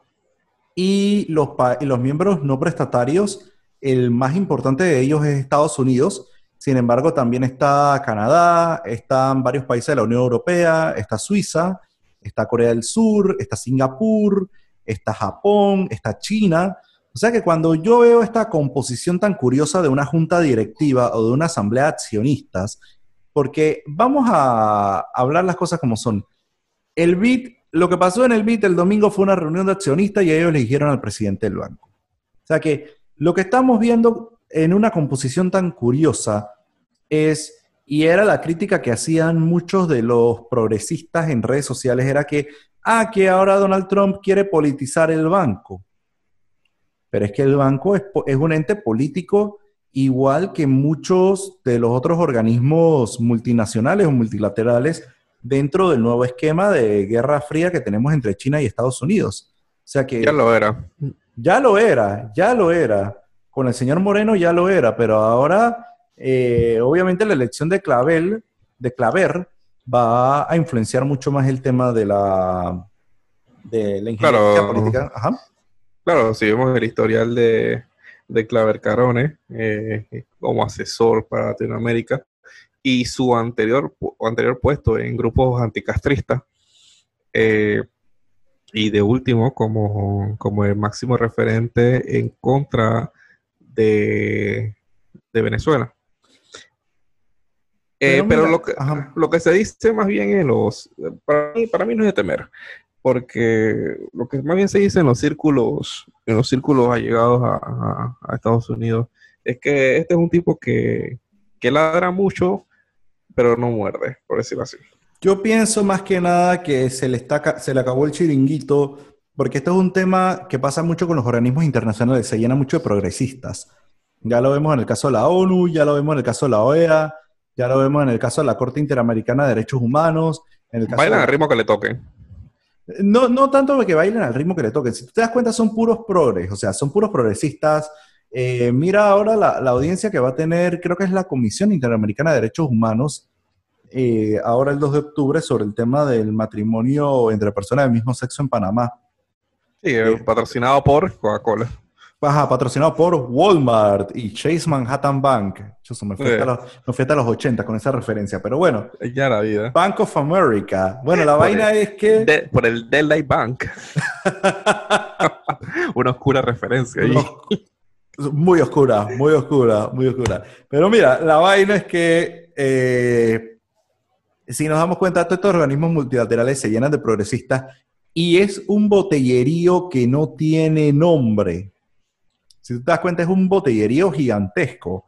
y los, y los miembros no prestatarios, el más importante de ellos es Estados Unidos, sin embargo, también está Canadá, están varios países de la Unión Europea, está Suiza, está Corea del Sur, está Singapur, está Japón, está China. O sea que cuando yo veo esta composición tan curiosa de una junta directiva o de una asamblea de accionistas, porque vamos a hablar las cosas como son. El BIT, lo que pasó en el BIT el domingo fue una reunión de accionistas y ellos eligieron al presidente del banco. O sea que lo que estamos viendo en una composición tan curiosa es, y era la crítica que hacían muchos de los progresistas en redes sociales, era que, ah, que ahora Donald Trump quiere politizar el banco. Pero es que el banco es, es un ente político igual que muchos de los otros organismos multinacionales o multilaterales dentro del nuevo esquema de guerra fría que tenemos entre China y Estados Unidos. O sea que... Ya lo era. Ya lo era, ya lo era. Con el señor Moreno ya lo era, pero ahora eh, obviamente la elección de Clavel, de Claver, va a influenciar mucho más el tema de la, de la ingeniería política. Claro, si vemos el historial de, de Claver Carone eh, como asesor para Latinoamérica y su anterior, anterior puesto en grupos anticastristas. Eh, y de último, como, como el máximo referente en contra de, de Venezuela. Eh, pero, lo, que, lo que se dice más bien en los, para mí, para mí no es de temer, porque lo que más bien se dice en los círculos, en los círculos allegados a, a, Estados Unidos, es que este es un tipo que, que ladra mucho, pero no muerde, por decirlo así. Yo pienso más que nada que se le, está, se le acabó el chiringuito, porque esto es un tema que pasa mucho con los organismos internacionales, se llena mucho de progresistas. Ya lo vemos en el caso de la ONU, ya lo vemos en el caso de la OEA, ya lo vemos en el caso de la Corte Interamericana de Derechos Humanos. En el bailan al ritmo que le toquen. No, no tanto que bailen al ritmo que le toquen. Si tú te das cuenta, son puros progres, o sea, son puros progresistas. Eh, mira ahora la, audiencia que va a tener, creo que es la Comisión Interamericana de Derechos Humanos, eh, ahora el 2 de octubre, sobre el tema del matrimonio entre personas del mismo sexo en Panamá. Sí, eh, patrocinado por Coca-Cola patrocinado por Walmart y Chase Manhattan Bank. Yo me fui, hasta los, los 80 con esa referencia, pero bueno. Ya la vida. Bank of America. Bueno, la vaina es que... por el Daylight Bank. Una oscura referencia ahí. muy oscura, muy oscura, muy oscura. Pero mira, la vaina es que... Eh, si nos damos cuenta, todos estos organismos multilaterales se llenan de progresistas y es un botellerío que no tiene nombre. Si tú te das cuenta, es un botellerío gigantesco.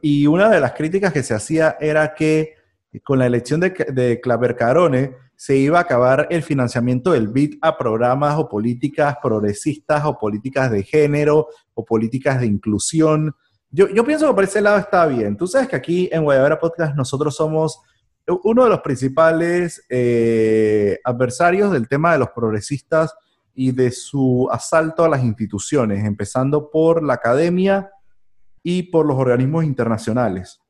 Y una de las críticas que se hacía era que con la elección de, de Claver Carone se iba a acabar el financiamiento del BID a programas o políticas progresistas o políticas de género o políticas de inclusión. Yo, pienso que por ese lado está bien. Tú sabes que aquí en Guayabera Podcast nosotros somos uno de los principales eh, adversarios del tema de los progresistas y de su asalto a las instituciones, empezando por la academia y por los organismos internacionales.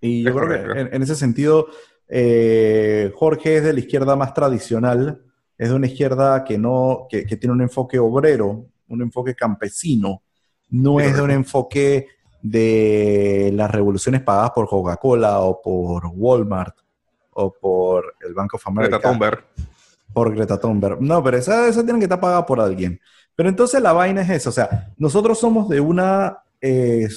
Y yo creo que en, ese sentido, eh, Jorge es de la izquierda más tradicional, es de una izquierda que, no, que, tiene un enfoque obrero, un enfoque campesino, no es de un enfoque de las revoluciones pagadas por Coca-Cola o por Walmart o por el Banco of America por Greta Thunberg. No, pero esa, esa tiene que estar pagada por alguien. Pero entonces la vaina es esa, o sea, nosotros somos de una, eh,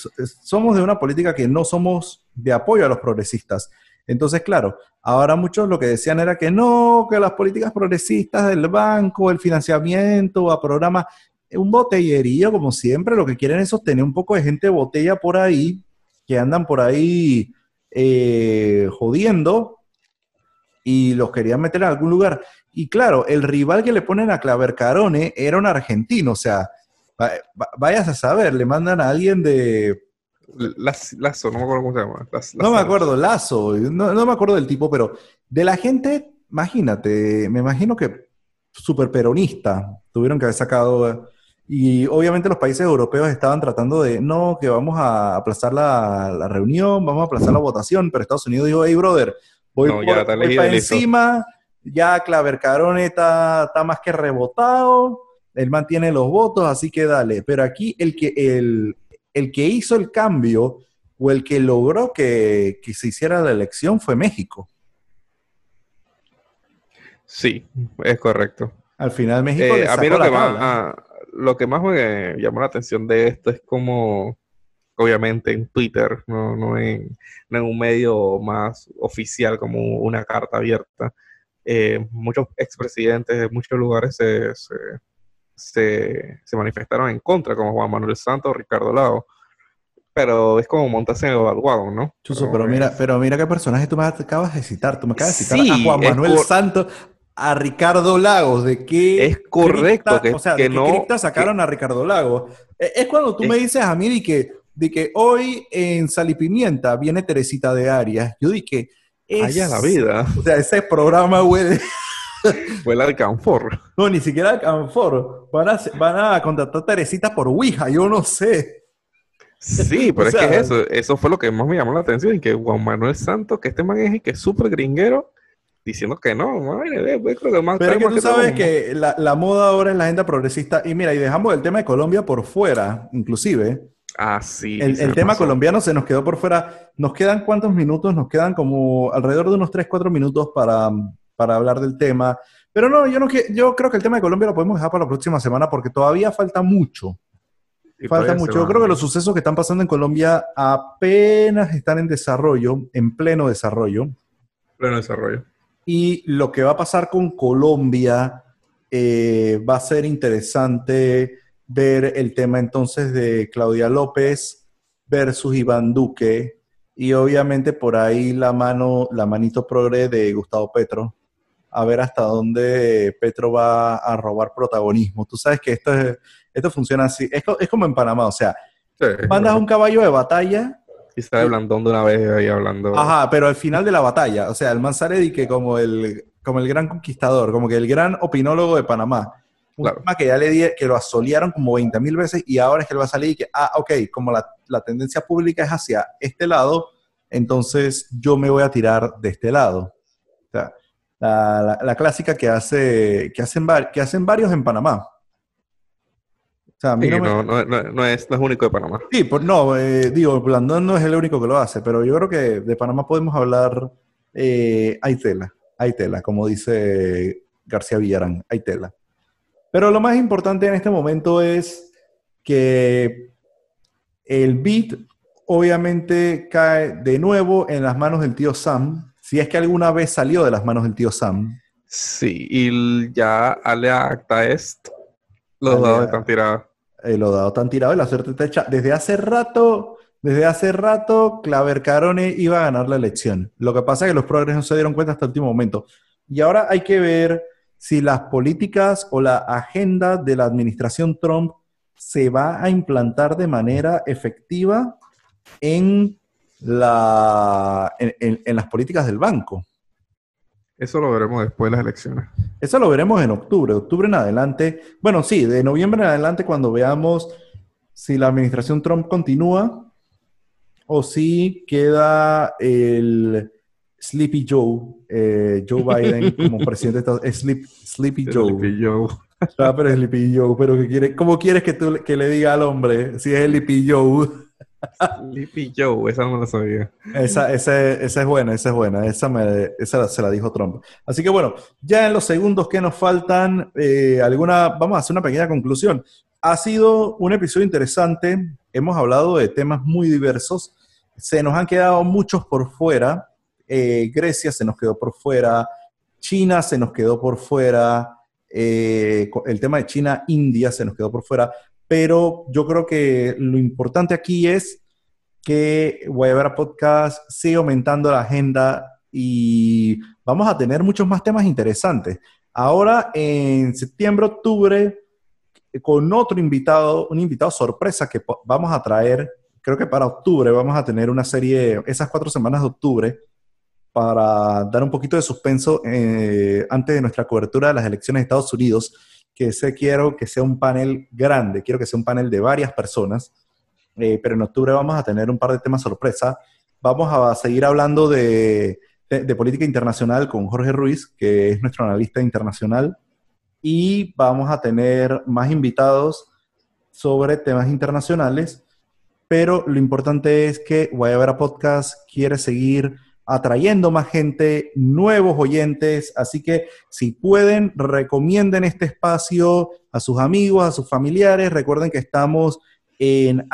somos de una política que no somos de apoyo a los progresistas. Entonces, claro, ahora muchos lo que decían era que no, que las políticas progresistas del banco, el financiamiento a programas, un botellerío, como siempre, lo que quieren es sostener un poco de gente botella por ahí, que andan por ahí eh, jodiendo y los querían meter en algún lugar. Y claro, el rival que le ponen a Clavercarone era un argentino, o sea, vayas a saber, le mandan a alguien de... Lazo, no me acuerdo cómo se llama. no me acuerdo, Lazo, no, no, me acuerdo del tipo, pero de la gente, imagínate, me imagino que súper peronista, tuvieron que haber sacado... Y obviamente los países europeos estaban tratando de, no, que vamos a aplazar la, reunión, vamos a aplazar la votación, pero Estados Unidos dijo, hey, brother, voy, por, para encima, ya Claver está, está más que rebotado, él mantiene los votos, así que dale. Pero aquí el que, el, el que hizo el cambio o el que logró que, que se hiciera la elección fue México. Sí, es correcto. Al final México. Eh, a mí lo que, más, ah, lo que más me llamó la atención de esto es como, obviamente, en Twitter, no, no, en, un medio más oficial como una carta abierta. Eh, muchos expresidentes de muchos lugares se, se, se, manifestaron en contra, como Juan Manuel Santos, Ricardo Lago. Pero es como montarse en el ¿no? Chuso, pero, mira, pero mira qué personaje tú me acabas de citar. Tú me acabas de citar a Juan Manuel Santos, a Ricardo Lagos, de qué es correcto que, o sea, de no, qué sacaron a Ricardo Lagos. E, es cuando tú me dices a mí de que, de que hoy en Sal y Pimienta viene Teresita de Arias. Yo dije, es, la vida. O sea, ese programa, güey. Fue el Alcanfor. No, ni siquiera Alcanfor. Van a, van a contratar a Teresita por Ouija, yo no sé. Sí, pero es que eso, eso fue lo que más me llamó la atención, que Juan Manuel Santos, que este man es que es súper gringuero, diciendo que no, pues, creo que Pero es que tú sabes que la, moda ahora es la agenda progresista. Y mira, y dejamos el tema de Colombia por fuera, inclusive. Ah, sí. El, tema colombiano se nos quedó por fuera. ¿Nos quedan cuántos minutos? Nos quedan como alrededor de unos 3, 4 minutos para, para hablar del tema. Pero no, yo, no, yo creo que el tema de Colombia lo podemos dejar para la próxima semana porque todavía falta mucho. falta mucho. Yo creo que los sucesos que están pasando en Colombia apenas están en desarrollo, en pleno desarrollo. Pleno desarrollo. Y lo que va a pasar con Colombia eh, va a ser interesante ver el tema entonces de Claudia López versus Iván Duque y obviamente por ahí la mano, la manito progre de Gustavo Petro, a ver hasta dónde Petro va a robar protagonismo. Tú sabes que esto, esto funciona así, es, como en Panamá, o sea, mandas un caballo de batalla y está hablando de una vez ahí hablando. Ajá, pero al final de la batalla, o sea, el man sale que como el, como el gran conquistador, como que el gran opinólogo de Panamá. Un tema que ya le di, que lo asolearon como 20 mil veces y ahora es que él va a salir y que, ah, ok, como la, la, tendencia pública es hacia este lado, entonces yo me voy a tirar de este lado. O sea, la, la, clásica que, hace, que, hacen, que hacen varios en Panamá no, no, es, único de Panamá. Sí, pues no, eh, digo, Blandón no es el único que lo hace, pero yo creo que de Panamá podemos hablar, eh, hay tela, hay tela, como dice García Villarán, hay tela. Pero lo más importante en este momento es que el beat obviamente cae de nuevo en las manos del tío Sam, si es que alguna vez salió de las manos del tío Sam. Sí, y ya Ale acta est, los dados están tirados. Eh, los dados están tirados y la suerte está hecha. Desde hace rato, desde hace rato, Claver Carone iba a ganar la elección. Lo que pasa es que los progresos no se dieron cuenta hasta el último momento. Y ahora hay que ver si las políticas o la agenda de la administración Trump se va a implantar de manera efectiva en, la, en las políticas del banco. Eso lo veremos después de las elecciones. Eso lo veremos en octubre, octubre en adelante. Bueno, sí, de noviembre en adelante cuando veamos si la administración Trump continúa o si queda el Sleepy Joe, eh, Joe Biden como presidente de Estados Unidos. Sleepy Joe. Sleepy Joe. Ah, pero es Sleepy Joe, pero quiere, ¿cómo quieres que, tú, que le diga al hombre si es Sleepy Joe? Sleepy Joe, esa no la sabía. Esa, esa, esa, es buena, esa es buena. Esa, me, esa se la dijo Trump. Así que bueno, ya en los segundos que nos faltan, eh, alguna, vamos a hacer una pequeña conclusión. Ha sido un episodio interesante. Hemos hablado de temas muy diversos. Se nos han quedado muchos por fuera. Eh, Grecia se nos quedó por fuera. China se nos quedó por fuera. Eh, el tema de China-India se nos quedó por fuera, pero yo creo que lo importante aquí es que Guayabera Podcast sigue aumentando la agenda y vamos a tener muchos más temas interesantes. Ahora en septiembre, octubre, con otro invitado, un invitado sorpresa que vamos a traer, creo que para octubre vamos a tener una serie, esas cuatro semanas de octubre, para dar un poquito de suspenso eh, antes de nuestra cobertura de las elecciones de Estados Unidos, que sé quiero que sea un panel grande, quiero que sea un panel de varias personas, eh, pero en octubre vamos a tener un par de temas sorpresa. Vamos a seguir hablando de, de política internacional con Jorge Ruiz, que es nuestro analista internacional, y vamos a tener más invitados sobre temas internacionales, pero lo importante es que Guayabera Podcast quiere seguir atrayendo más gente, nuevos oyentes, así que si pueden, recomienden este espacio a sus amigos, a sus familiares, recuerden que estamos en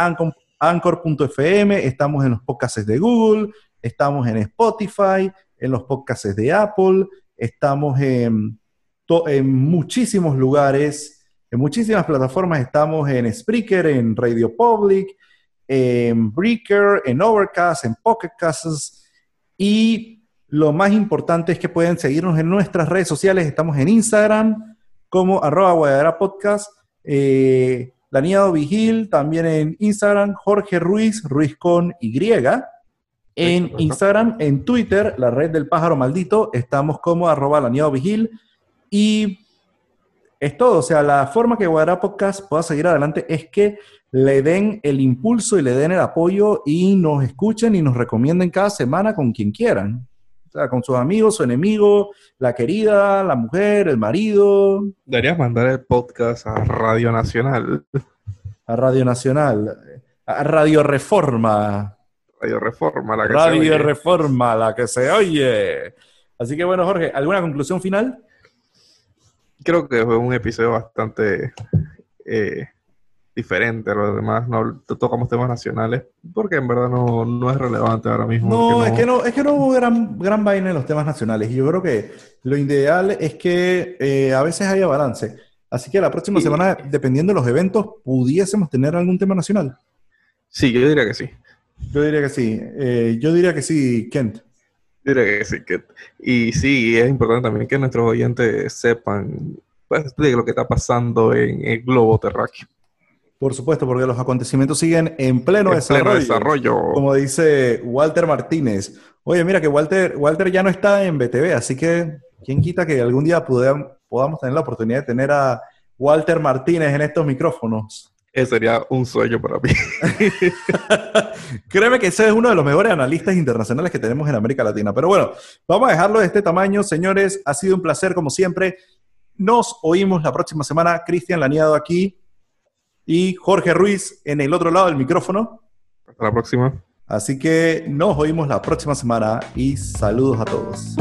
Anchor.fm, estamos en los podcasts de Google, estamos en Spotify, en los podcasts de Apple, estamos en, en muchísimos lugares, en muchísimas plataformas, estamos en Spreaker, en Radio Public, en Breaker, en Overcast, en Pocket Casts, y lo más importante es que pueden seguirnos en nuestras redes sociales. Estamos en Instagram como arroba guayadera podcast. Eh, Vigil, también en Instagram, Jorge Ruiz, Ruiz con Y. En Instagram, en Twitter, la red del pájaro maldito, estamos como arroba Vigil. Y es todo. O sea, la forma que Guadalajara Podcast pueda seguir adelante es que le den el impulso y le den el apoyo y nos escuchen y nos recomienden cada semana con quien quieran. O sea, con sus amigos, su enemigo, la querida, la mujer, el marido. Deberías mandar el podcast a Radio Nacional. A Radio Nacional. A Radio Reforma. Radio Reforma, la que Radio se oye. Reforma, la que se oye. Así que bueno, Jorge, ¿alguna conclusión final? Creo que fue un episodio bastante eh, diferente a los demás. No tocamos temas nacionales porque en verdad no, es relevante ahora mismo. No, Es, que no es que no hubo gran, gran vaina en los temas nacionales. Y yo creo que lo ideal es que eh, a veces haya balance. Así que la próxima semana, dependiendo de los eventos, pudiésemos tener algún tema nacional. Sí, yo diría que sí. Yo diría que sí. Eh, yo diría que sí, Kent. Que sí, que, y sí, es importante también que nuestros oyentes sepan pues, de lo que está pasando en el globo terráqueo. Por supuesto, porque los acontecimientos siguen en pleno, desarrollo, desarrollo, Como dice Walter Martínez. Oye, mira que Walter, Walter ya no está en BTV, así que quién quita que algún día podamos tener la oportunidad de tener a Walter Martínez en estos micrófonos. Ese sería un sueño para mí. Créeme que ese es uno de los mejores analistas internacionales que tenemos en América Latina. Pero bueno, vamos a dejarlo de este tamaño, señores. Ha sido un placer, como siempre. Nos oímos la próxima semana. Cristian Laniado aquí y Jorge Ruiz en el otro lado del micrófono. Hasta la próxima. Así que nos oímos la próxima semana y saludos a todos.